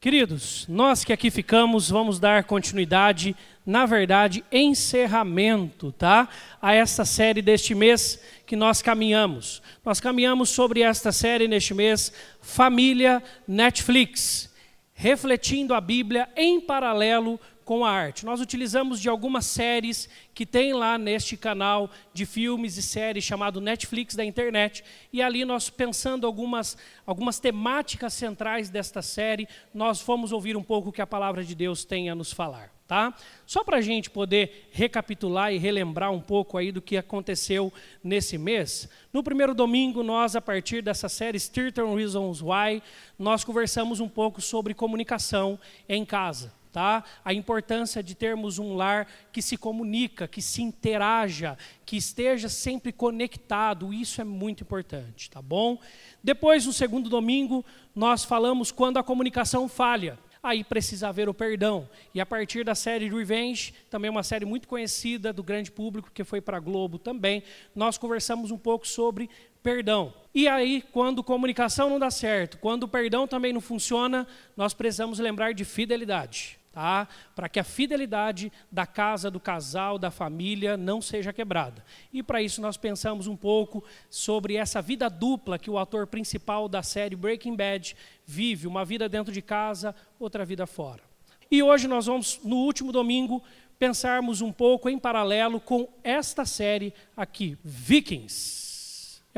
Queridos, nós que aqui ficamos, vamos dar continuidade, na verdade, encerramento, tá? A esta série deste mês que nós caminhamos. Nós caminhamos sobre esta série neste mês, Família Netflix, refletindo a Bíblia em paralelo com a arte. Nós utilizamos de algumas séries que tem lá neste canal de filmes e séries chamado Netflix da internet, e ali nós pensando algumas algumas temáticas centrais desta série, nós fomos ouvir um pouco o que a palavra de Deus tem a nos falar. Tá? Só para a gente poder recapitular e relembrar um pouco aí do que aconteceu nesse mês. No primeiro domingo, nós, a partir dessa série 30 Reasons Why, nós conversamos um pouco sobre comunicação em casa tá? A importância de termos um lar que se comunica, que se interaja, que esteja sempre conectado, isso é muito importante, tá bom? Depois, no segundo domingo, nós falamos quando a comunicação falha. Aí precisa haver o perdão. E a partir da série Revenge, também uma série muito conhecida do grande público, que foi para a Globo também, nós conversamos um pouco sobre perdão. E aí, quando comunicação não dá certo, quando o perdão também não funciona, nós precisamos lembrar de fidelidade tá? para que a fidelidade da casa, do casal, da família não seja quebrada. E para isso nós pensamos um pouco sobre essa vida dupla que o ator principal da série Breaking Bad vive, uma vida dentro de casa, outra vida fora. E hoje nós vamos, no último domingo, pensarmos um pouco em paralelo com esta série aqui, Vikings.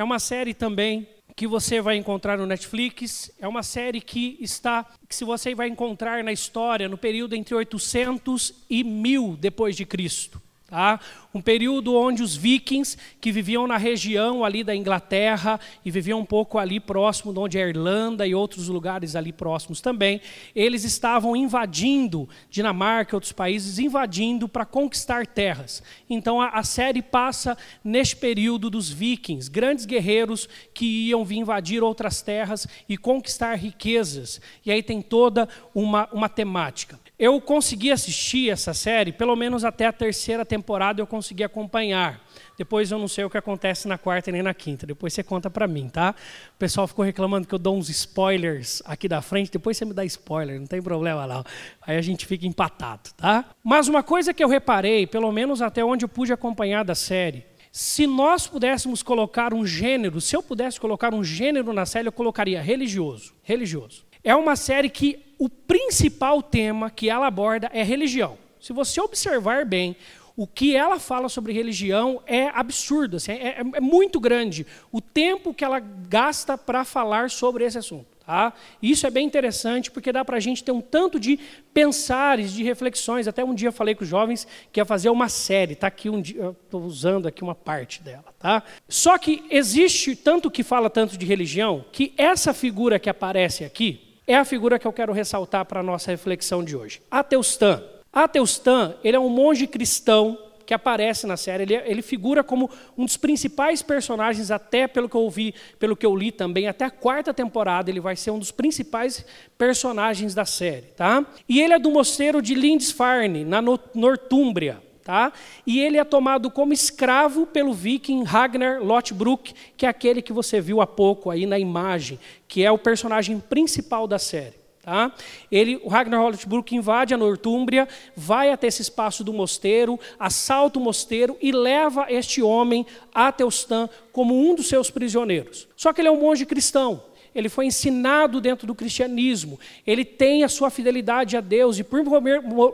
É uma série também que você vai encontrar no Netflix. É uma série que está, que se você vai encontrar na história no período entre 800 e 1000 depois de Cristo. Tá? Um período onde os vikings, que viviam na região ali da Inglaterra e viviam um pouco ali próximo de onde é a Irlanda e outros lugares ali próximos também, eles estavam invadindo Dinamarca e outros países, invadindo para conquistar terras. Então a, a série passa neste período dos vikings, grandes guerreiros que iam vir invadir outras terras e conquistar riquezas. E aí tem toda uma, uma temática. Eu consegui assistir essa série, pelo menos até a terceira temporada eu consegui acompanhar. Depois eu não sei o que acontece na quarta nem na quinta. Depois você conta para mim, tá? O pessoal ficou reclamando que eu dou uns spoilers aqui da frente. Depois você me dá spoiler, não tem problema não. Aí a gente fica empatado, tá? Mas uma coisa que eu reparei, pelo menos até onde eu pude acompanhar da série, se nós pudéssemos colocar um gênero, se eu pudesse colocar um gênero na série, eu colocaria religioso. Religioso. É uma série que o principal tema que ela aborda é religião. Se você observar bem, o que ela fala sobre religião é absurdo, assim, é, é, é, muito grande o tempo que ela gasta para falar sobre esse assunto. Tá? Isso é bem interessante porque dá para a gente ter um tanto de pensares, de reflexões. Até um dia falei com os jovens que ia fazer uma série, tá aqui um dia, estou usando aqui uma parte dela. Tá? Só que existe tanto que fala tanto de religião que essa figura que aparece aqui, é a figura que eu quero ressaltar para a nossa reflexão de hoje. Ateustan. Ateustan, ele é um monge cristão que aparece na série. Ele, ele, figura como um dos principais personagens, até pelo que eu ouvi, pelo que eu li também, até a quarta temporada, ele vai ser um dos principais personagens da série. Tá? E ele é do mosteiro de Lindisfarne, na Nortúmbria. Tá? E ele é tomado como escravo pelo viking Ragnar Lothbrok, que é aquele que você viu há pouco aí na imagem, que é o personagem principal da série. Tá? Ele, o Ragnar Lothbrok invade a Nortúmbria, vai até esse espaço do mosteiro, assalta o mosteiro e leva este homem a Teustan como um dos seus prisioneiros. Só que ele é um monge cristão ele foi ensinado dentro do cristianismo, ele tem a sua fidelidade a Deus, e por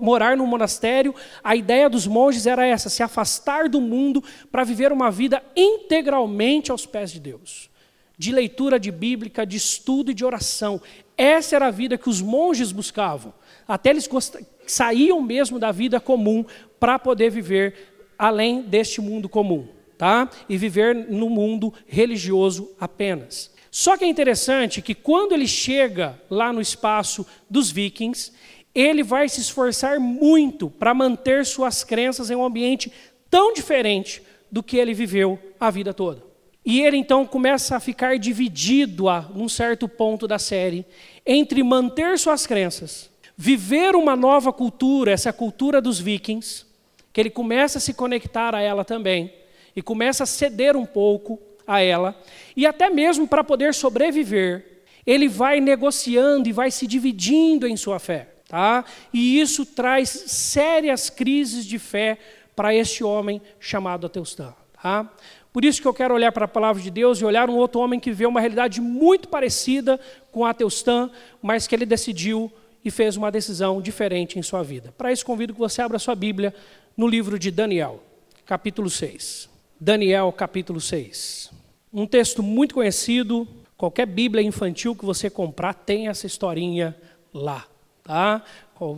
morar no monastério, a ideia dos monges era essa: se afastar do mundo para viver uma vida integralmente aos pés de Deus, de leitura de bíblica, de estudo e de oração. Essa era a vida que os monges buscavam, até eles saíam mesmo da vida comum para poder viver além deste mundo comum, tá? E viver no mundo religioso apenas. Só que é interessante que quando ele chega lá no espaço dos vikings, ele vai se esforçar muito para manter suas crenças em um ambiente tão diferente do que ele viveu a vida toda. E ele então começa a ficar dividido a um certo ponto da série entre manter suas crenças, viver uma nova cultura, essa cultura dos vikings, que ele começa a se conectar a ela também e começa a ceder um pouco a ela, e até mesmo para poder sobreviver, ele vai negociando e vai se dividindo em sua fé. Tá? E isso traz sérias crises de fé para este homem chamado Ateustã. Tá? Por isso que eu quero olhar para a palavra de Deus e olhar um outro homem que vê uma realidade muito parecida com Ateustã, mas que ele decidiu e fez uma decisão diferente em sua vida. Para isso, convido que você abra sua Bíblia no livro de Daniel, capítulo 6. Daniel, capítulo 6. Um texto muito conhecido, qualquer Bíblia infantil que você comprar tem essa historinha lá. Tá?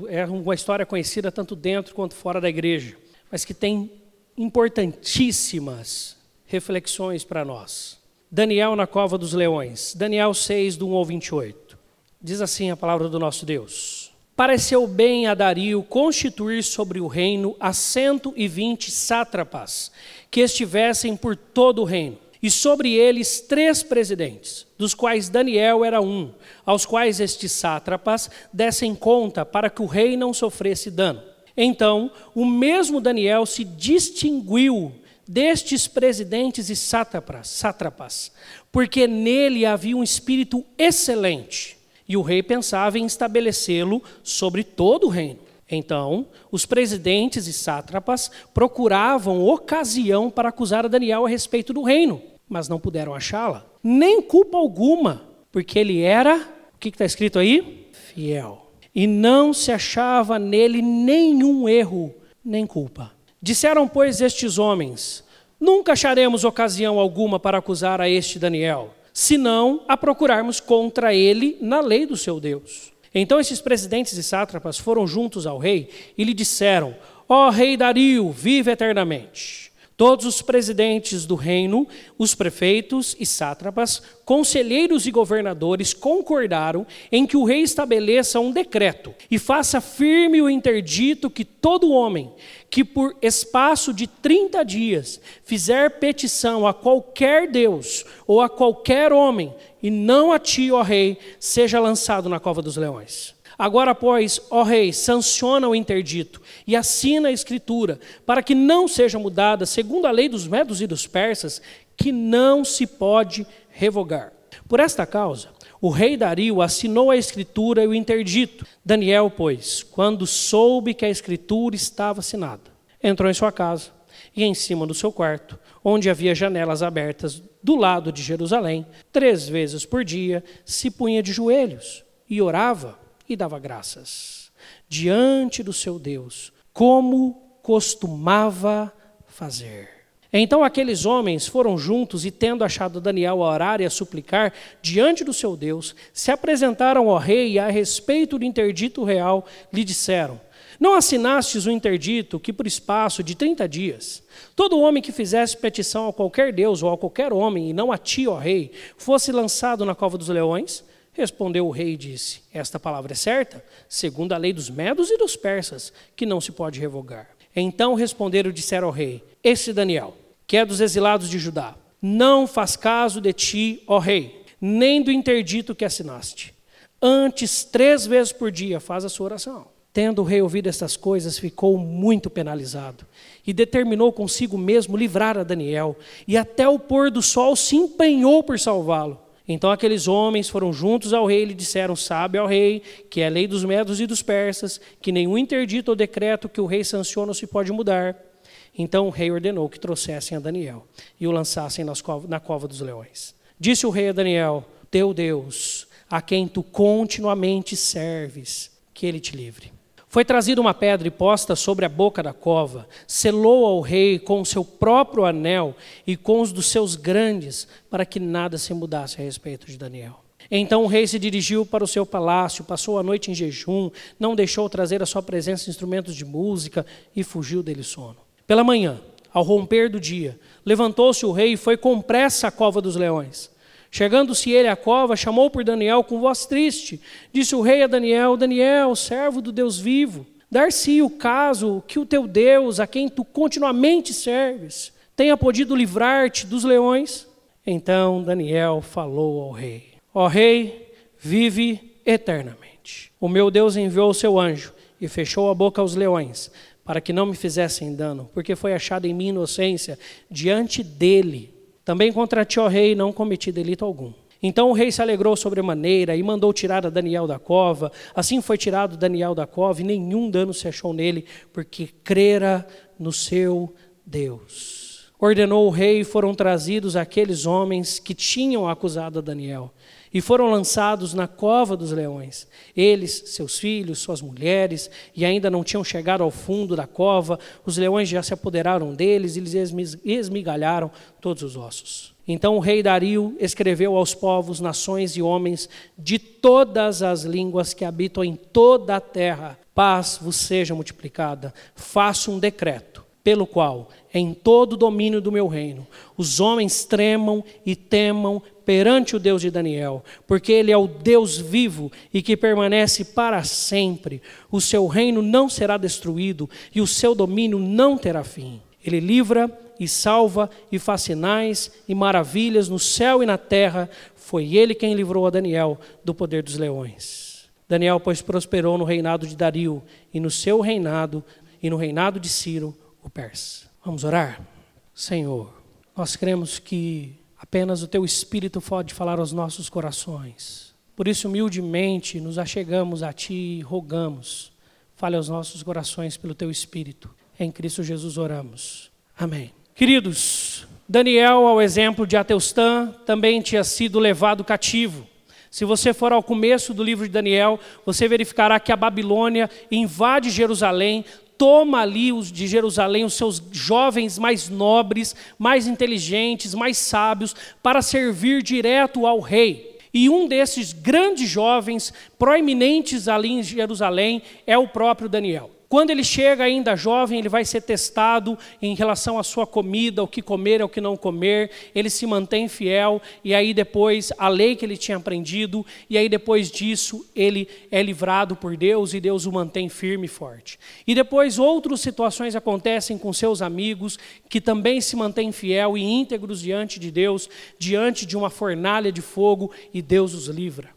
É uma história conhecida tanto dentro quanto fora da igreja, mas que tem importantíssimas reflexões para nós. Daniel na cova dos leões, Daniel 6, do 1 ao 28. Diz assim a palavra do nosso Deus: Pareceu bem a Dario constituir sobre o reino a cento e vinte sátrapas, que estivessem por todo o reino e sobre eles três presidentes, dos quais Daniel era um, aos quais estes sátrapas dessem conta para que o rei não sofresse dano. Então, o mesmo Daniel se distinguiu destes presidentes e sátrapas, sátrapas, porque nele havia um espírito excelente, e o rei pensava em estabelecê-lo sobre todo o reino. Então, os presidentes e sátrapas procuravam ocasião para acusar a Daniel a respeito do reino, mas não puderam achá-la, nem culpa alguma, porque ele era, o que está escrito aí? Fiel. E não se achava nele nenhum erro, nem culpa. Disseram, pois, estes homens: Nunca acharemos ocasião alguma para acusar a este Daniel, senão a procurarmos contra ele na lei do seu Deus. Então esses presidentes e sátrapas foram juntos ao rei e lhe disseram: Ó oh, rei Dario, vive eternamente. Todos os presidentes do reino, os prefeitos e sátrapas, conselheiros e governadores concordaram em que o rei estabeleça um decreto e faça firme o interdito que todo homem que por espaço de 30 dias fizer petição a qualquer Deus ou a qualquer homem, e não a ti, ó rei, seja lançado na cova dos leões. Agora, pois, ó rei, sanciona o interdito e assina a escritura, para que não seja mudada, segundo a lei dos medos e dos persas, que não se pode revogar. Por esta causa, o rei Dario assinou a escritura e o interdito. Daniel, pois, quando soube que a escritura estava assinada, entrou em sua casa e em cima do seu quarto, onde havia janelas abertas do lado de Jerusalém, três vezes por dia se punha de joelhos e orava e dava graças diante do seu Deus, como costumava fazer. Então aqueles homens foram juntos e, tendo achado Daniel a orar e a suplicar diante do seu Deus, se apresentaram ao rei e, a respeito do interdito real, lhe disseram: Não assinastes o interdito que, por espaço de trinta dias, todo homem que fizesse petição a qualquer Deus ou a qualquer homem, e não a ti, ó rei, fosse lançado na cova dos leões? Respondeu o rei e disse: Esta palavra é certa, segundo a lei dos medos e dos persas, que não se pode revogar. Então responderam e disseram ao rei: Esse Daniel, que é dos exilados de Judá, não faz caso de ti, ó rei, nem do interdito que assinaste. Antes, três vezes por dia, faz a sua oração. Tendo o rei ouvido estas coisas, ficou muito penalizado e determinou consigo mesmo livrar a Daniel, e até o pôr do sol se empenhou por salvá-lo. Então aqueles homens foram juntos ao rei e lhe disseram: Sabe ao rei que é a lei dos medos e dos persas, que nenhum interdito ou decreto que o rei sanciona se pode mudar. Então o rei ordenou que trouxessem a Daniel e o lançassem na cova dos leões. Disse o rei a Daniel: Teu Deus, a quem tu continuamente serves, que ele te livre. Foi trazida uma pedra e posta sobre a boca da cova, selou ao rei com o seu próprio anel e com os dos seus grandes, para que nada se mudasse a respeito de Daniel. Então o rei se dirigiu para o seu palácio, passou a noite em jejum, não deixou trazer à sua presença instrumentos de música e fugiu dele sono. Pela manhã, ao romper do dia, levantou-se o rei e foi com pressa à cova dos leões. Chegando-se ele à cova, chamou por Daniel com voz triste. Disse o rei a Daniel: Daniel, servo do Deus vivo, dar-se o caso que o teu Deus, a quem tu continuamente serves, tenha podido livrar-te dos leões. Então Daniel falou ao rei: Ó rei, vive eternamente. O meu Deus enviou o seu anjo e fechou a boca aos leões, para que não me fizessem dano, porque foi achada em mim inocência diante dele também contra ti, ó rei, não cometi delito algum. Então o rei se alegrou sobremaneira e mandou tirar a Daniel da cova. Assim foi tirado Daniel da cova e nenhum dano se achou nele, porque crera no seu Deus. Ordenou o rei e foram trazidos aqueles homens que tinham acusado a Daniel e foram lançados na cova dos leões. Eles, seus filhos, suas mulheres, e ainda não tinham chegado ao fundo da cova, os leões já se apoderaram deles e lhes esmigalharam todos os ossos. Então o rei Dario escreveu aos povos, nações e homens de todas as línguas que habitam em toda a terra: paz vos seja multiplicada. Faço um decreto pelo qual, em todo o domínio do meu reino, os homens tremam e temam perante o Deus de Daniel, porque ele é o Deus vivo e que permanece para sempre. O seu reino não será destruído e o seu domínio não terá fim. Ele livra e salva e faz sinais e maravilhas no céu e na terra. Foi ele quem livrou a Daniel do poder dos leões. Daniel, pois, prosperou no reinado de Dario e no seu reinado e no reinado de Ciro, o persa. Vamos orar? Senhor, nós cremos que Apenas o teu Espírito pode falar aos nossos corações. Por isso, humildemente, nos achegamos a ti e rogamos. Fale aos nossos corações pelo teu Espírito. Em Cristo Jesus oramos. Amém. Queridos, Daniel, ao exemplo de Ateustã, também tinha sido levado cativo. Se você for ao começo do livro de Daniel, você verificará que a Babilônia invade Jerusalém, toma ali os de Jerusalém os seus jovens mais nobres, mais inteligentes, mais sábios, para servir direto ao rei. E um desses grandes jovens, proeminentes ali em Jerusalém, é o próprio Daniel. Quando ele chega ainda jovem, ele vai ser testado em relação à sua comida, o que comer, o que não comer. Ele se mantém fiel e aí depois a lei que ele tinha aprendido e aí depois disso ele é livrado por Deus e Deus o mantém firme e forte. E depois outras situações acontecem com seus amigos que também se mantêm fiel e íntegros diante de Deus, diante de uma fornalha de fogo e Deus os livra.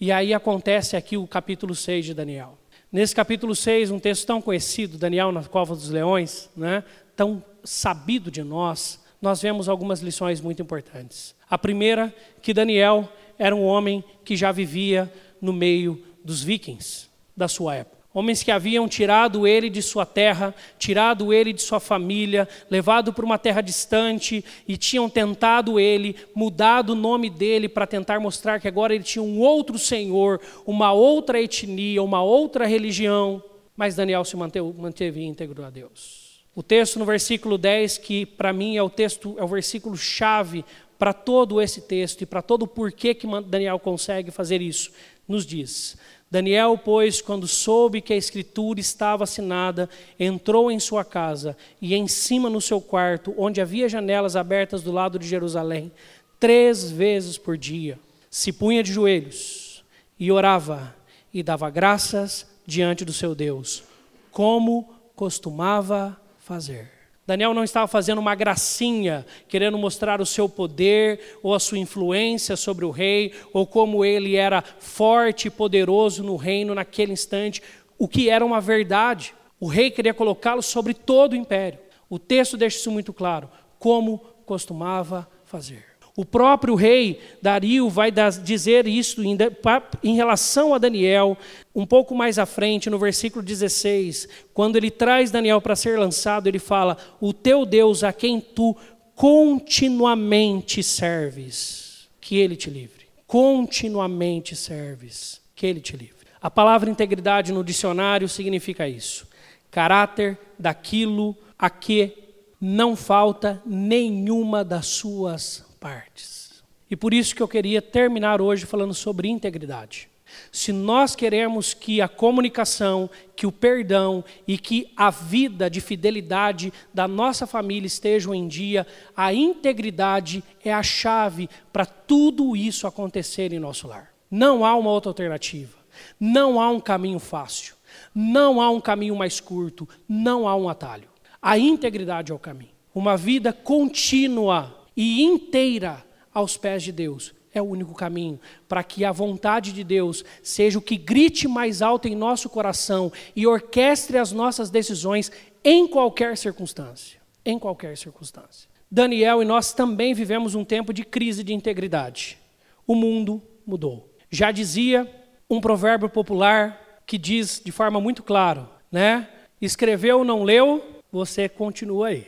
E aí acontece aqui o capítulo 6 de Daniel. Nesse capítulo 6, um texto tão conhecido, Daniel na cova dos leões, né, tão sabido de nós, nós vemos algumas lições muito importantes. A primeira, que Daniel era um homem que já vivia no meio dos vikings da sua época. Homens que haviam tirado ele de sua terra, tirado ele de sua família, levado para uma terra distante e tinham tentado ele, mudado o nome dele para tentar mostrar que agora ele tinha um outro senhor, uma outra etnia, uma outra religião. Mas Daniel se manteve, íntegro a Deus. O texto no versículo 10, que para mim é o texto, é o versículo chave para todo esse texto e para todo o porquê que Daniel consegue fazer isso, nos diz: Daniel, pois, quando soube que a escritura estava assinada, entrou em sua casa e em cima no seu quarto, onde havia janelas abertas do lado de Jerusalém, três vezes por dia, se punha de joelhos e orava e dava graças diante do seu Deus, como costumava fazer. Daniel não estava fazendo uma gracinha, querendo mostrar o seu poder ou a sua influência sobre o rei, ou como ele era forte e poderoso no reino naquele instante, o que era uma verdade. O rei queria colocá-lo sobre todo o império. O texto deixa isso muito claro, como costumava fazer. O próprio rei Dario vai dizer isso em relação a Daniel, um pouco mais à frente, no versículo 16, quando ele traz Daniel para ser lançado, ele fala: O teu Deus a quem tu continuamente serves, que ele te livre. Continuamente serves, que ele te livre. A palavra integridade no dicionário significa isso: caráter daquilo a que não falta nenhuma das suas partes. E por isso que eu queria terminar hoje falando sobre integridade. Se nós queremos que a comunicação, que o perdão e que a vida de fidelidade da nossa família estejam em dia, a integridade é a chave para tudo isso acontecer em nosso lar. Não há uma outra alternativa. Não há um caminho fácil. Não há um caminho mais curto. Não há um atalho. A integridade é o caminho. Uma vida contínua e inteira aos pés de Deus. É o único caminho para que a vontade de Deus seja o que grite mais alto em nosso coração e orquestre as nossas decisões em qualquer circunstância. Em qualquer circunstância. Daniel e nós também vivemos um tempo de crise de integridade. o mundo mudou. Já dizia um provérbio popular que diz de forma muito clara, né? Escreveu, não leu, você continua aí.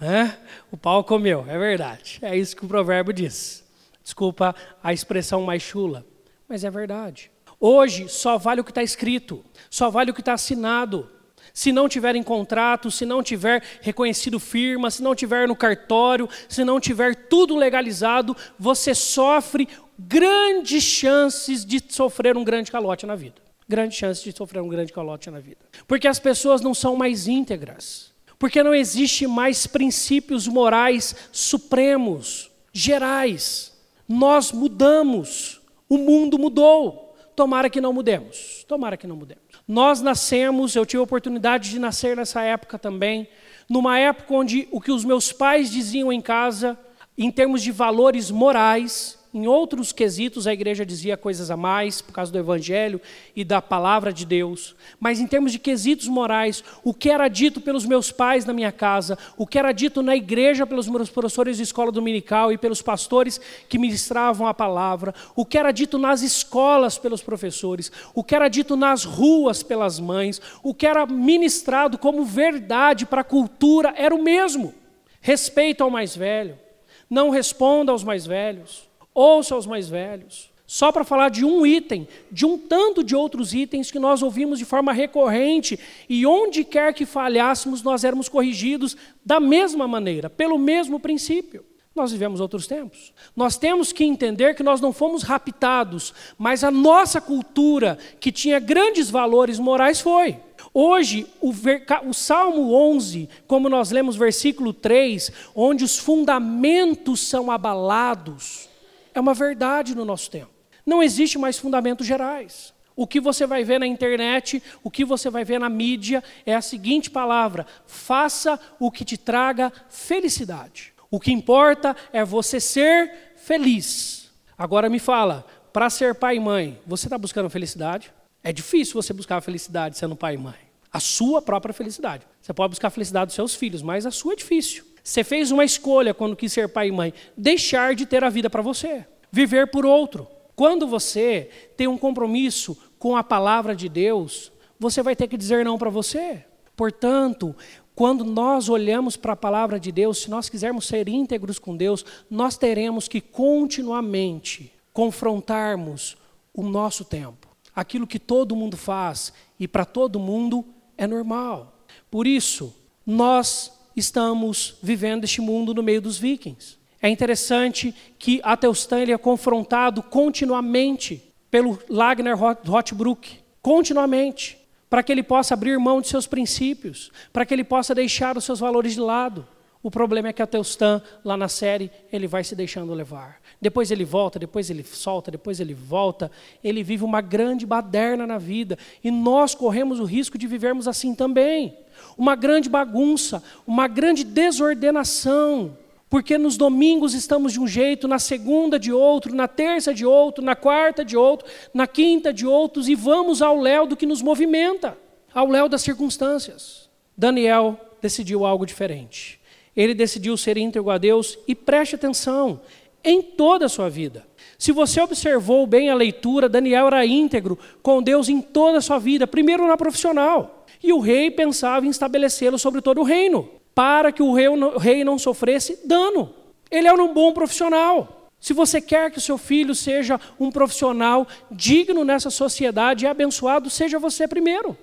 Né? O pau comeu, é verdade. É isso que o provérbio diz. Desculpa a expressão mais chula, mas é verdade. Hoje só vale o que está escrito, só vale o que está assinado. Se não tiver em contrato, se não tiver reconhecido firma, se não tiver no cartório, se não tiver tudo legalizado, você sofre grandes chances de sofrer um grande calote na vida. Grandes chances de sofrer um grande calote na vida. Porque as pessoas não são mais íntegras. Porque não existe mais princípios morais supremos, gerais. Nós mudamos. O mundo mudou. Tomara que não mudemos. Tomara que não mudemos. Nós nascemos, eu tive a oportunidade de nascer nessa época também, numa época onde o que os meus pais diziam em casa, em termos de valores morais, em outros quesitos, a igreja dizia coisas a mais, por causa do evangelho e da palavra de Deus. Mas em termos de quesitos morais, o que era dito pelos meus pais na minha casa, o que era dito na igreja pelos meus professores de escola dominical e pelos pastores que ministravam a palavra, o que era dito nas escolas pelos professores, o que era dito nas ruas pelas mães, o que era ministrado como verdade para a cultura, era o mesmo. Respeito ao mais velho, não responda aos mais velhos ouça os mais velhos. Só para falar de um item, de um tanto de outros itens que nós ouvimos de forma recorrente, e onde quer que falhássemos, nós éramos corrigidos da mesma maneira, pelo mesmo princípio. Nós vivemos outros tempos. Nós temos que entender que nós não fomos raptados, mas a nossa cultura, que tinha grandes valores morais, foi. Hoje, o, o, Salmo 11, como nós lemos versículo 3, onde os fundamentos são abalados, é uma verdade no nosso tempo. Não existe mais fundamentos gerais. O que você vai ver na internet, o que você vai ver na mídia é a seguinte palavra: faça o que te traga felicidade. O que importa é você ser feliz. Agora me fala, para ser pai e mãe, você está buscando felicidade? É difícil você buscar a felicidade sendo pai e mãe. A sua própria felicidade. Você pode buscar a felicidade dos seus filhos, mas a sua é difícil. Você fez uma escolha quando quis ser pai e mãe, deixar de ter a vida para você, viver por outro. Quando você tem um compromisso com a palavra de Deus, você vai ter que dizer não para você. Portanto, quando nós olhamos para a palavra de Deus, se nós quisermos ser íntegros com Deus, nós teremos que continuamente confrontarmos o nosso tempo. Aquilo que todo mundo faz e para todo mundo é normal. Por isso, nós estamos vivendo este mundo no meio dos vikings. É interessante que Atelstan ele é confrontado continuamente pelo Lagner Rothbruck, continuamente, para que ele possa abrir mão de seus princípios, para que ele possa deixar os seus valores de lado. O problema é que Atelstan, lá na série, ele vai se deixando levar. Depois ele volta, depois ele solta, depois ele volta. Ele vive uma grande baderna na vida. E nós corremos o risco de vivermos assim também uma grande bagunça, uma grande desordenação, porque nos domingos estamos de um jeito, na segunda de outro, na terça de outro, na quarta de outro, na quinta de outros, e vamos ao léu do que nos movimenta, ao léu das circunstâncias. Daniel decidiu algo diferente. Ele decidiu ser íntegro a Deus e preste atenção em toda a sua vida. Se você observou bem a leitura, Daniel era íntegro com Deus em toda a sua vida, primeiro na profissional. E o rei pensava em estabelecê-lo sobre todo o reino, para que o rei não sofresse dano. Ele era um bom profissional. Se você quer que o seu filho seja um profissional digno nessa sociedade e abençoado, seja você primeiro.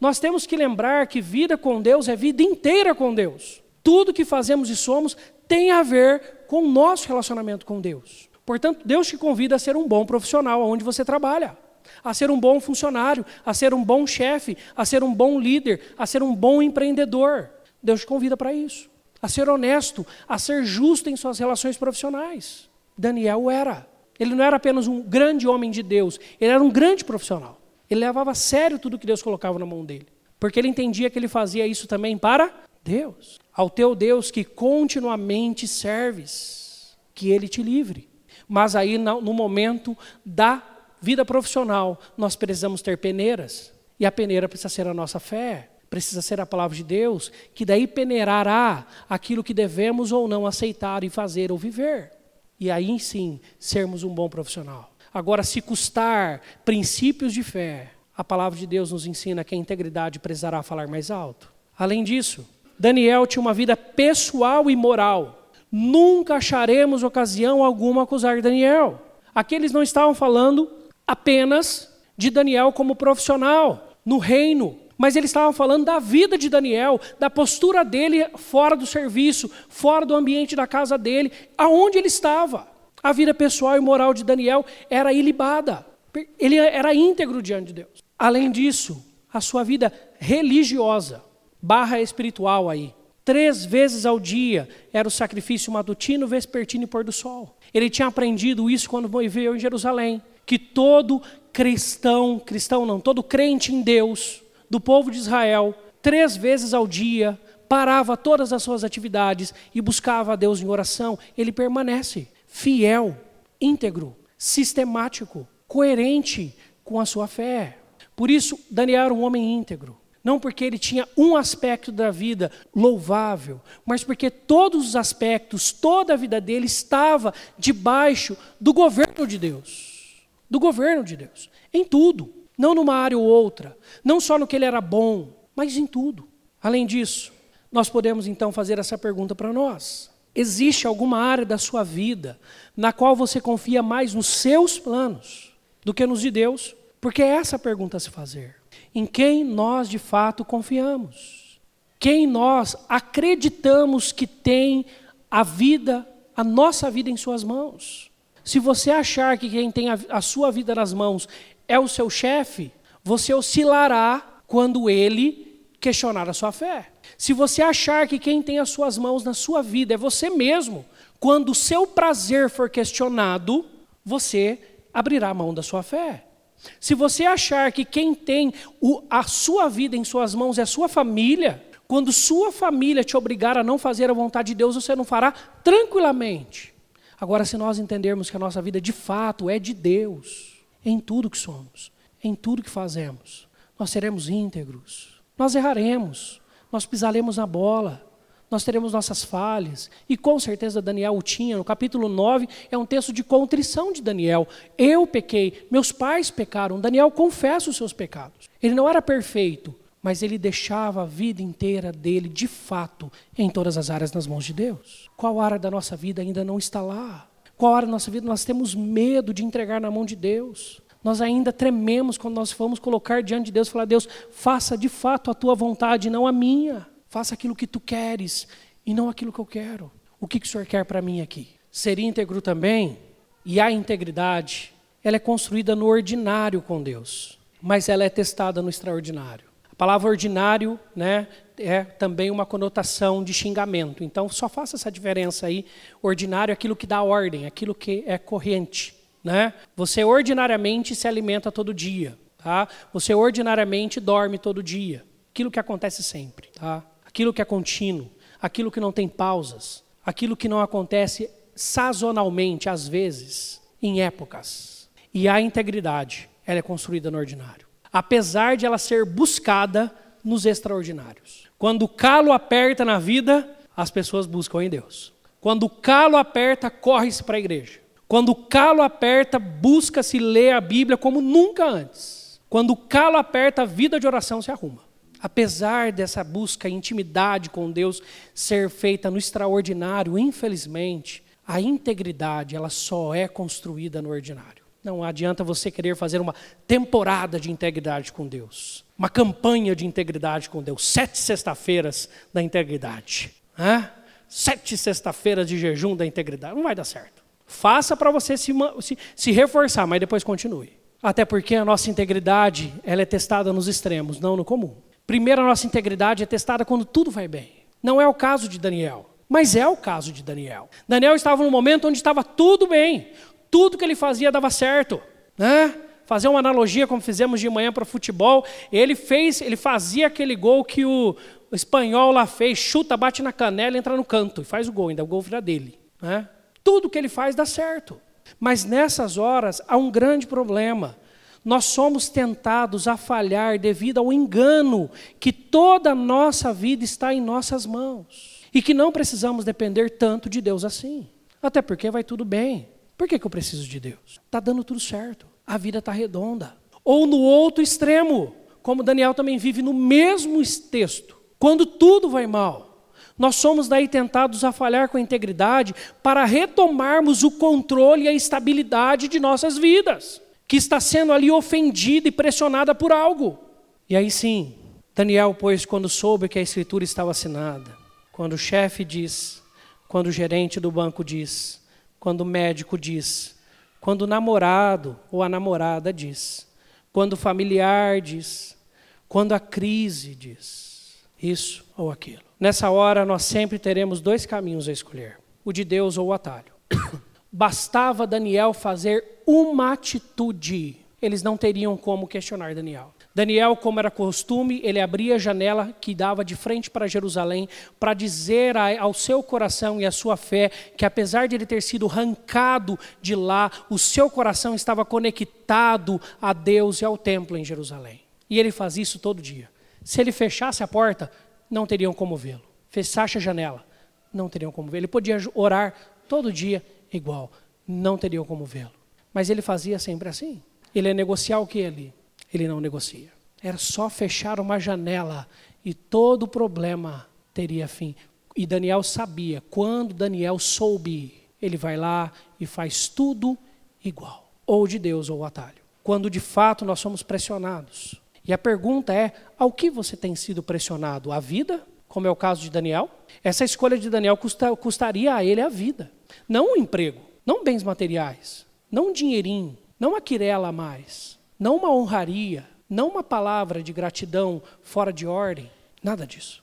Nós temos que lembrar que vida com Deus é vida inteira com Deus. Tudo que fazemos e somos tem a ver com o nosso relacionamento com Deus. Portanto, Deus te convida a ser um bom profissional onde você trabalha a ser um bom funcionário, a ser um bom chefe, a ser um bom líder, a ser um bom empreendedor. Deus te convida para isso. A ser honesto, a ser justo em suas relações profissionais. Daniel era. Ele não era apenas um grande homem de Deus, ele era um grande profissional. Ele levava a sério tudo que Deus colocava na mão dele. Porque ele entendia que ele fazia isso também para Deus. Ao teu Deus que continuamente serves, que ele te livre. Mas aí, no momento da vida profissional, nós precisamos ter peneiras. E a peneira precisa ser a nossa fé, precisa ser a palavra de Deus, que daí peneirará aquilo que devemos ou não aceitar e fazer ou viver. E aí sim, sermos um bom profissional. Agora, se custar princípios de fé, a palavra de Deus nos ensina que a integridade precisará falar mais alto. Além disso, Daniel tinha uma vida pessoal e moral. Nunca acharemos ocasião alguma acusar Daniel. Aqui eles não estavam falando apenas de Daniel como profissional no reino, mas eles estavam falando da vida de Daniel, da postura dele fora do serviço, fora do ambiente da casa dele, aonde ele estava. A vida pessoal e moral de Daniel era ilibada. Ele era íntegro diante de Deus. Além disso, a sua vida religiosa, barra espiritual aí. Três vezes ao dia era o sacrifício matutino, vespertino e pôr do sol. Ele tinha aprendido isso quando viveu em Jerusalém, que todo cristão, cristão não, todo crente em Deus, do povo de Israel, três vezes ao dia, parava todas as suas atividades e buscava a Deus em oração, ele permanece fiel, íntegro, sistemático, coerente com a sua fé. Por isso, Daniel era um homem íntegro. Não porque ele tinha um aspecto da vida louvável, mas porque todos os aspectos, toda a vida dele estava debaixo do governo de Deus. Do governo de Deus. Em tudo. Não numa área ou outra. Não só no que ele era bom, mas em tudo. Além disso, nós podemos então fazer essa pergunta para nós. Existe alguma área da sua vida na qual você confia mais nos seus planos do que nos de Deus? Porque é essa a pergunta a se fazer. Em quem nós de fato confiamos? Quem nós acreditamos que tem a vida, a nossa vida em suas mãos? Se você achar que quem tem a, a sua vida nas mãos é o seu chefe, você oscilará quando ele questionar a sua fé. Se você achar que quem tem as suas mãos na sua vida é você mesmo, quando o seu prazer for questionado, você abrirá a mão da sua fé. Se você achar que quem tem o, a sua vida em suas mãos é a sua família, quando sua família te obrigar a não fazer a vontade de Deus, você não fará tranquilamente. Agora, se nós entendermos que a nossa vida de fato é de Deus, em tudo que somos, em tudo que fazemos, nós seremos íntegros, nós erraremos, nós pisaremos na bola, nós teremos nossas falhas. E com certeza Daniel o tinha. No capítulo 9 é um texto de contrição de Daniel. Eu pequei, meus pais pecaram. Daniel confessa os seus pecados. Ele não era perfeito, mas ele deixava a vida inteira dele, de fato, em todas as áreas nas mãos de Deus. Qual área da nossa vida ainda não está lá? Qual área da nossa vida nós temos medo de entregar na mão de Deus? Nós ainda trememos quando nós vamos colocar diante de Deus e falar: Deus, faça de fato a tua vontade, não a minha. Faça aquilo que tu queres e não aquilo que eu quero. O que, que o Senhor quer para mim aqui? Ser íntegro também, e a integridade, ela é construída no ordinário com Deus, mas ela é testada no extraordinário. A palavra ordinário né, é também uma conotação de xingamento. Então, só faça essa diferença aí. Ordinário é aquilo que dá ordem, aquilo que é corrente. Né? Você ordinariamente se alimenta todo dia. Tá? Você ordinariamente dorme todo dia. Aquilo que acontece sempre. Tá? aquilo que é contínuo, aquilo que não tem pausas, aquilo que não acontece sazonalmente, às vezes, em épocas. E a integridade, ela é construída no ordinário. Apesar de ela ser buscada nos extraordinários. Quando o calo aperta na vida, as pessoas buscam em Deus. Quando o calo aperta, corre-se para a igreja. Quando o calo aperta, busca-se ler a Bíblia como nunca antes. Quando o calo aperta, a vida de oração se arruma. Apesar dessa busca, intimidade com Deus ser feita no extraordinário, infelizmente, a integridade ela só é construída no ordinário. Não adianta você querer fazer uma temporada de integridade com Deus, uma campanha de integridade com Deus, sete sexta-feiras da integridade, Hã? sete sexta-feiras de jejum da integridade, não vai dar certo. Faça para você se, se, se reforçar, mas depois continue. Até porque a nossa integridade ela é testada nos extremos, não no comum. Primeiro, a nossa integridade é testada quando tudo vai bem. Não é o caso de Daniel, mas é o caso de Daniel. Daniel estava num momento onde estava tudo bem, tudo que ele fazia dava certo. Né? Fazer uma analogia, como fizemos de manhã para futebol, ele fez, ele fazia aquele gol que o, o espanhol lá fez, chuta, bate na canela, entra no canto e faz o gol, ainda o gol vira dele. Né? Tudo que ele faz dá certo. Mas nessas horas há um grande problema nós somos tentados a falhar devido ao engano que toda a nossa vida está em nossas mãos e que não precisamos depender tanto de Deus assim. Até porque vai tudo bem. Por que, que eu preciso de Deus? Está dando tudo certo. A vida está redonda. Ou no outro extremo, como Daniel também vive no mesmo texto, quando tudo vai mal. Nós somos daí tentados a falhar com a integridade para retomarmos o controle e a estabilidade de nossas vidas, que está sendo ali ofendida e pressionada por algo. E aí sim, Daniel, pois, quando soube que a escritura estava assinada, quando o chefe diz, quando o gerente do banco diz, quando o médico diz, quando o namorado ou a namorada diz, quando o familiar diz, quando a crise diz, isso ou aquilo. Nessa hora, nós sempre teremos dois caminhos a escolher: o de Deus ou o atalho. Bastava Daniel fazer uma atitude, eles não teriam como questionar Daniel. Daniel, como era costume, ele abria a janela que dava de frente para Jerusalém para dizer ao seu coração e à sua fé que, apesar de ele ter sido arrancado de lá, o seu coração estava conectado a Deus e ao templo em Jerusalém. E ele faz isso todo dia. Se ele fechasse a porta, não teriam como vê-lo. Fechasse a janela, não teriam como vê-lo. Ele podia orar todo dia igual, não teriam como vê-lo. Mas ele fazia sempre assim. Ele ia negociar o que ali? Ele não negocia. Era só fechar uma janela e todo o problema teria fim. E Daniel sabia, quando Daniel soube, ele vai lá e faz tudo igual, ou de Deus ou atalho. Quando de fato nós somos pressionados. E a pergunta é: ao que você tem sido pressionado? A vida, como é o caso de Daniel? Essa escolha de Daniel custa, custaria a ele a vida, não o emprego, não bens materiais, não um dinheirinho, não a quirela mais, não uma honraria, não uma palavra de gratidão fora de ordem, nada disso.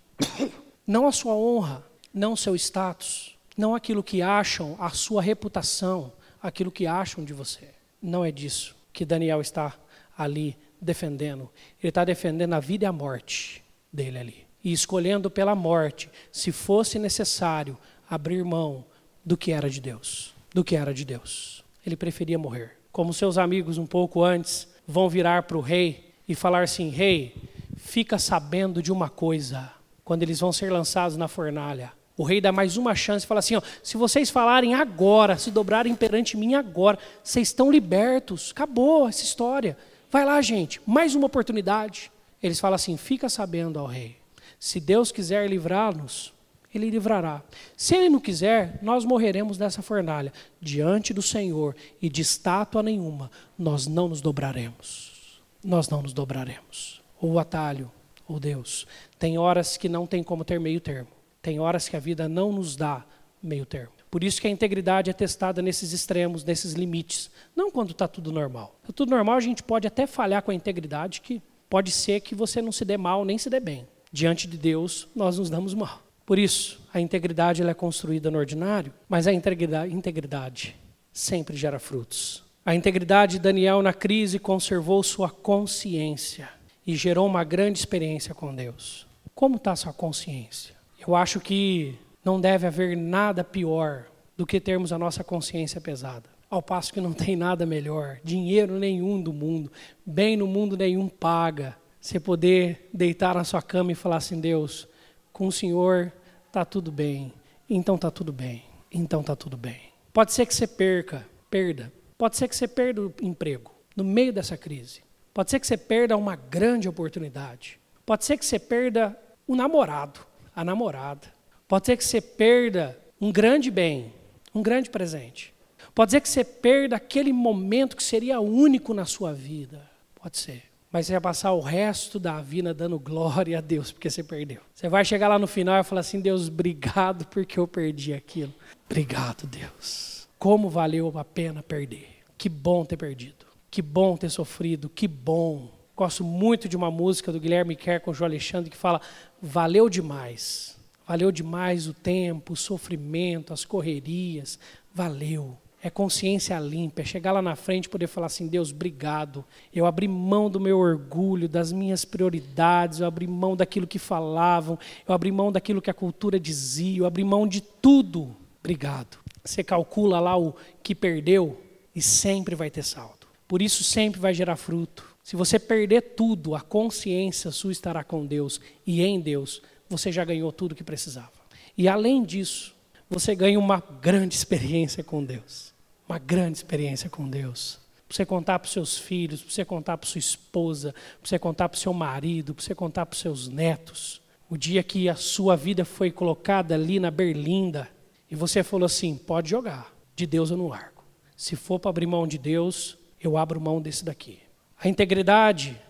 Não a sua honra, não o seu status, não aquilo que acham, a sua reputação, aquilo que acham de você. Não é disso que Daniel está ali defendendo. Ele está defendendo a vida e a morte dele ali. E escolhendo pela morte, se fosse necessário, abrir mão do que era de Deus. Do que era de Deus. Ele preferia morrer. Como seus amigos um pouco antes, vão virar para o rei e falar assim: Rei, fica sabendo de uma coisa, quando eles vão ser lançados na fornalha. O rei dá mais uma chance e fala assim: ó, se vocês falarem agora, se dobrarem perante mim agora, vocês estão libertos. Acabou essa história. Vai lá, gente, mais uma oportunidade. Eles falam assim: fica sabendo ao rei. Se Deus quiser livrar-nos, ele livrará. Se ele não quiser, nós morreremos nessa fornalha. Diante do Senhor e de estátua nenhuma, nós não nos dobraremos. Nós não nos dobraremos. Ou o atalho, ou Deus. Tem horas que não tem como ter meio termo. Tem horas que a vida não nos dá meio termo. Por isso que a integridade é testada nesses extremos, nesses limites. Não quando está tudo normal. Está tudo normal, a gente pode até falhar com a integridade, que pode ser que você não se dê mal nem se dê bem. Diante de Deus, nós nos damos mal. Por isso, a integridade é construída no ordinário, mas a integridade, integridade sempre gera frutos. A integridade de Daniel na crise conservou sua consciência e gerou uma grande experiência com Deus. Como está sua consciência? Eu acho que não deve haver nada pior do que termos a nossa consciência pesada. Ao passo que não tem nada melhor, dinheiro nenhum do mundo, bem no mundo nenhum paga. Você poder deitar na sua cama e falar assim: Deus, com o Senhor está tudo bem. Então está tudo bem. Então está tudo bem. Pode ser que você perca, perda. Pode ser que você perda o emprego no meio dessa crise. Pode ser que você perda uma grande oportunidade. Pode ser que você perda o namorado, a namorada. Pode ser que você perda um grande bem, um grande presente. Pode ser que você perda aquele momento que seria único na sua vida. Pode ser mas você vai passar o resto da vida dando glória a Deus porque você perdeu. Você vai chegar lá no final e falar assim: Deus, obrigado porque eu perdi aquilo. Obrigado, Deus. Como valeu a pena perder. Que bom ter perdido. Que bom ter sofrido. Que bom. Gosto muito de uma música do Guilherme Kerr com o João Alexandre que fala: valeu demais. Valeu demais o tempo, o sofrimento, as correrias. Valeu é consciência limpa, é chegar lá na frente e poder falar assim: Deus, obrigado. Eu abri mão do meu orgulho, das minhas prioridades, eu abri mão daquilo que falavam, eu abri mão daquilo que a cultura dizia, eu abri mão de tudo. Obrigado. Você calcula lá o que perdeu e sempre vai ter saldo. Por isso sempre vai gerar fruto. Se você perder tudo, a consciência sua estará com Deus e em Deus, você já ganhou tudo que precisava. E além disso, você ganha uma grande experiência com Deus. Uma grande experiência com Deus. Para você contar para os seus filhos, para você contar para sua esposa, para você contar para o seu marido, para você contar para os seus netos. O dia que a sua vida foi colocada ali na berlinda e você falou assim: pode jogar, de Deus eu não largo. Se for para abrir mão de Deus, eu abro mão desse daqui. A integridade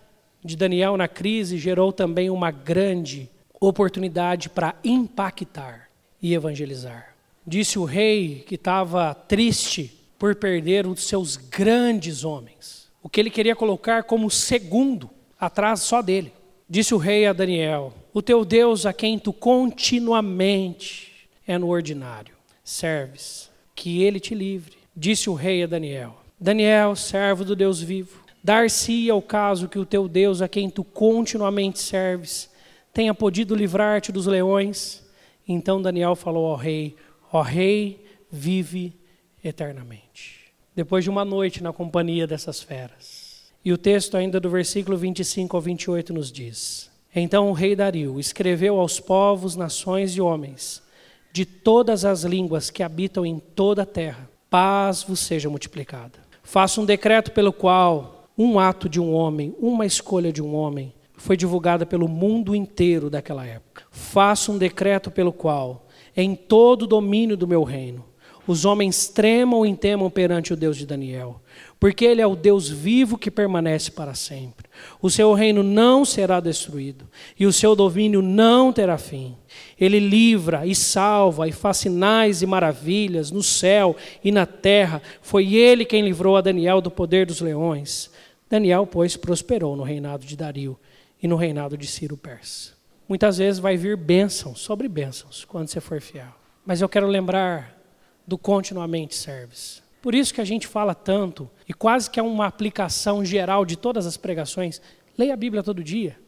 de Daniel na crise gerou também uma grande oportunidade para impactar e evangelizar. Disse o rei que estava triste por perder um dos seus grandes homens, o que ele queria colocar como segundo, atrás só dele. Disse o rei a Daniel: O teu Deus a quem tu continuamente é no ordinário serves, que ele te livre. Disse o rei a Daniel: Daniel, servo do Deus vivo, dar-se-ia o caso que o teu Deus a quem tu continuamente serves tenha podido livrar-te dos leões. Então Daniel falou ao rei: Ó rei, vive eternamente. Depois de uma noite na companhia dessas feras. E o texto, ainda do versículo 25 ao 28, nos diz: Então o rei Dario escreveu aos povos, nações e homens, de todas as línguas que habitam em toda a terra, paz vos seja multiplicada. Faça um decreto pelo qual um ato de um homem, uma escolha de um homem, foi divulgada pelo mundo inteiro daquela época. Faça um decreto pelo qual, em todo o domínio do meu reino, os homens tremam e temam perante o Deus de Daniel, porque ele é o Deus vivo que permanece para sempre. O seu reino não será destruído e o seu domínio não terá fim. Ele livra e salva e faz sinais e maravilhas no céu e na terra. Foi ele quem livrou a Daniel do poder dos leões. Daniel, pois, prosperou no reinado de Dario e no reinado de Ciro Persa. Muitas vezes vai vir bênçãos sobre bênçãos quando você for fiel. Mas eu quero lembrar do continuamente serves. Por isso que a gente fala tanto, e quase que é uma aplicação geral de todas as pregações. Leia a Bíblia todo dia.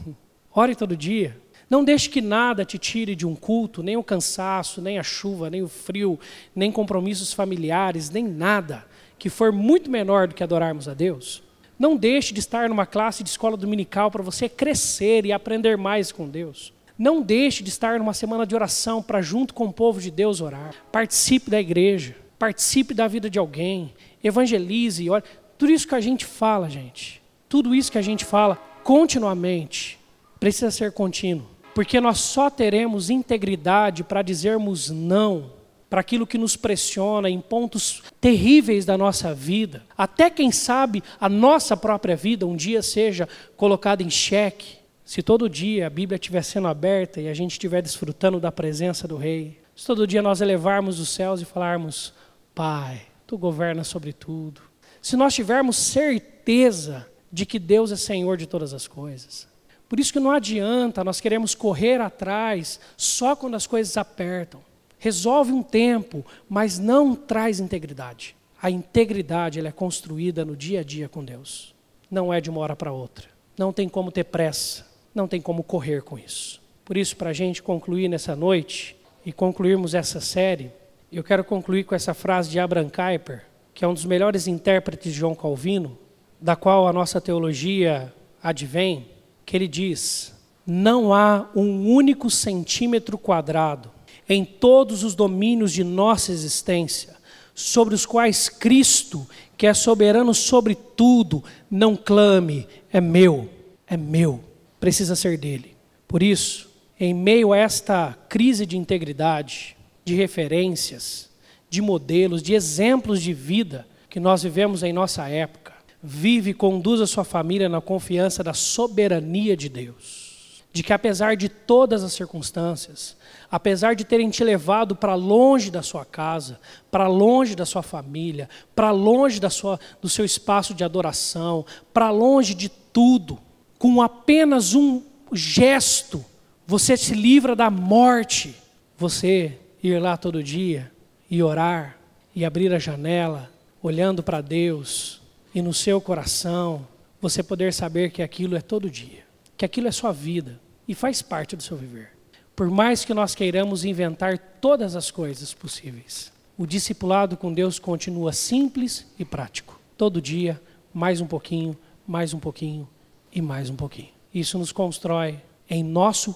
Ore todo dia. Não deixe que nada te tire de um culto, nem o cansaço, nem a chuva, nem o frio, nem compromissos familiares, nem nada que for muito menor do que adorarmos a Deus. Não deixe de estar numa classe de escola dominical para você crescer e aprender mais com Deus. Não deixe de estar numa semana de oração para, junto com o povo de Deus, orar. Participe da igreja, participe da vida de alguém, evangelize, ore. Tudo isso que a gente fala, gente, tudo isso que a gente fala continuamente, precisa ser contínuo. Porque nós só teremos integridade para dizermos não para aquilo que nos pressiona em pontos terríveis da nossa vida, até quem sabe a nossa própria vida um dia seja colocada em xeque. Se todo dia a Bíblia estiver sendo aberta e a gente estiver desfrutando da presença do Rei, se todo dia nós elevarmos os céus e falarmos, Pai, Tu governas sobre tudo. Se nós tivermos certeza de que Deus é Senhor de todas as coisas. Por isso que não adianta nós queremos correr atrás só quando as coisas apertam resolve um tempo, mas não traz integridade. A integridade ela é construída no dia a dia com Deus. Não é de uma hora para outra. Não tem como ter pressa. Não tem como correr com isso. Por isso, para a gente concluir nessa noite e concluirmos essa série, eu quero concluir com essa frase de Abraham Kuyper, que é um dos melhores intérpretes de João Calvino, da qual a nossa teologia advém, que ele diz: Não há um único centímetro quadrado em todos os domínios de nossa existência, sobre os quais Cristo, que é soberano sobre tudo, não clame, é meu, é meu, precisa ser dele. Por isso, em meio a esta crise de integridade, de referências, de modelos, de exemplos de vida que nós vivemos em nossa época, vive e conduz a sua família na confiança da soberania de Deus. De que apesar de todas as circunstâncias, apesar de terem te levado para longe da sua casa, para longe da sua família, para longe da sua, do seu espaço de adoração, para longe de tudo, com apenas um gesto, você se livra da morte. Você ir lá todo dia e orar e abrir a janela, olhando para Deus e no seu coração, você poder saber que aquilo é todo dia, que aquilo é sua vida e faz parte do seu viver. Por mais que nós queiramos inventar todas as coisas possíveis, o discipulado com Deus continua simples e prático. Todo dia, mais um pouquinho, mais um pouquinho e mais um pouquinho. Isso nos constrói em nosso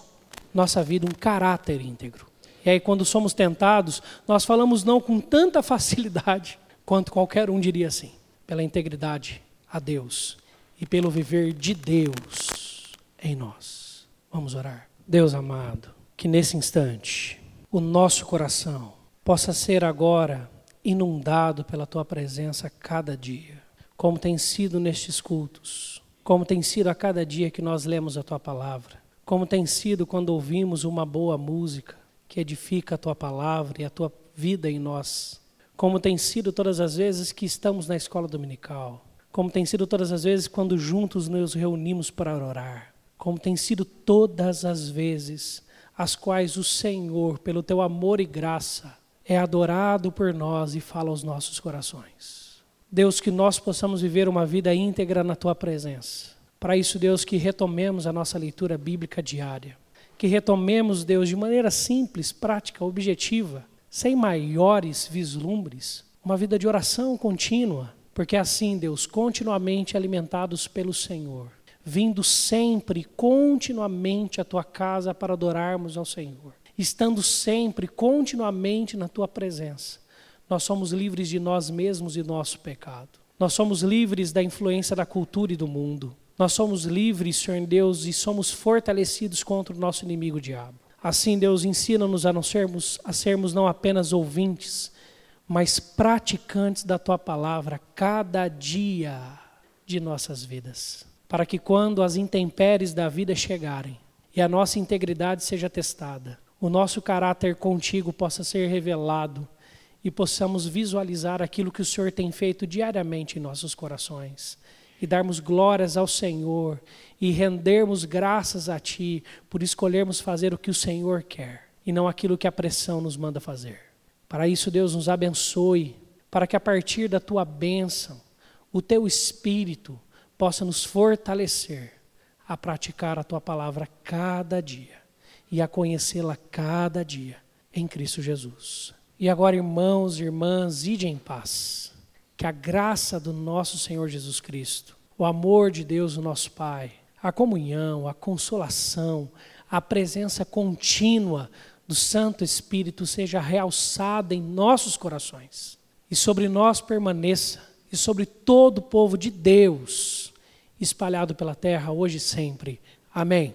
nossa vida um caráter íntegro. E aí, quando somos tentados, nós falamos não com tanta facilidade quanto qualquer um diria assim, pela integridade a Deus e pelo viver de Deus em nós. Vamos orar. Deus amado, que nesse instante o nosso coração possa ser agora inundado pela tua presença cada dia, como tem sido nestes cultos, como tem sido a cada dia que nós lemos a tua palavra, como tem sido quando ouvimos uma boa música que edifica a tua palavra e a tua vida em nós, como tem sido todas as vezes que estamos na escola dominical, como tem sido todas as vezes quando juntos nos reunimos para orar, como tem sido todas as vezes as quais o Senhor, pelo teu amor e graça, é adorado por nós e fala aos nossos corações. Deus, que nós possamos viver uma vida íntegra na tua presença. Para isso, Deus, que retomemos a nossa leitura bíblica diária. Que retomemos, Deus, de maneira simples, prática, objetiva, sem maiores vislumbres, uma vida de oração contínua, porque assim, Deus, continuamente alimentados pelo Senhor, vindo sempre, continuamente à tua casa para adorarmos ao Senhor estando sempre, continuamente na tua presença. Nós somos livres de nós mesmos e nosso pecado. Nós somos livres da influência da cultura e do mundo. Nós somos livres, Senhor Deus, e somos fortalecidos contra o nosso inimigo diabo. Assim, Deus, ensina-nos a não sermos, a sermos não apenas ouvintes, mas praticantes da tua palavra cada dia de nossas vidas. Para que quando as intempéries da vida chegarem e a nossa integridade seja testada, o nosso caráter contigo possa ser revelado e possamos visualizar aquilo que o Senhor tem feito diariamente em nossos corações e darmos glórias ao Senhor e rendermos graças a Ti por escolhermos fazer o que o Senhor quer e não aquilo que a pressão nos manda fazer. Para isso, Deus nos abençoe, para que a partir da Tua bênção, o Teu Espírito possa nos fortalecer a praticar a Tua palavra cada dia e a conhecê-la cada dia em Cristo Jesus. E agora, irmãos e irmãs, ide em paz. Que a graça do nosso Senhor Jesus Cristo, o amor de Deus, o nosso Pai, a comunhão, a consolação, a presença contínua do Santo Espírito seja realçada em nossos corações e sobre nós permaneça e sobre todo o povo de Deus espalhado pela terra hoje e sempre. Amém.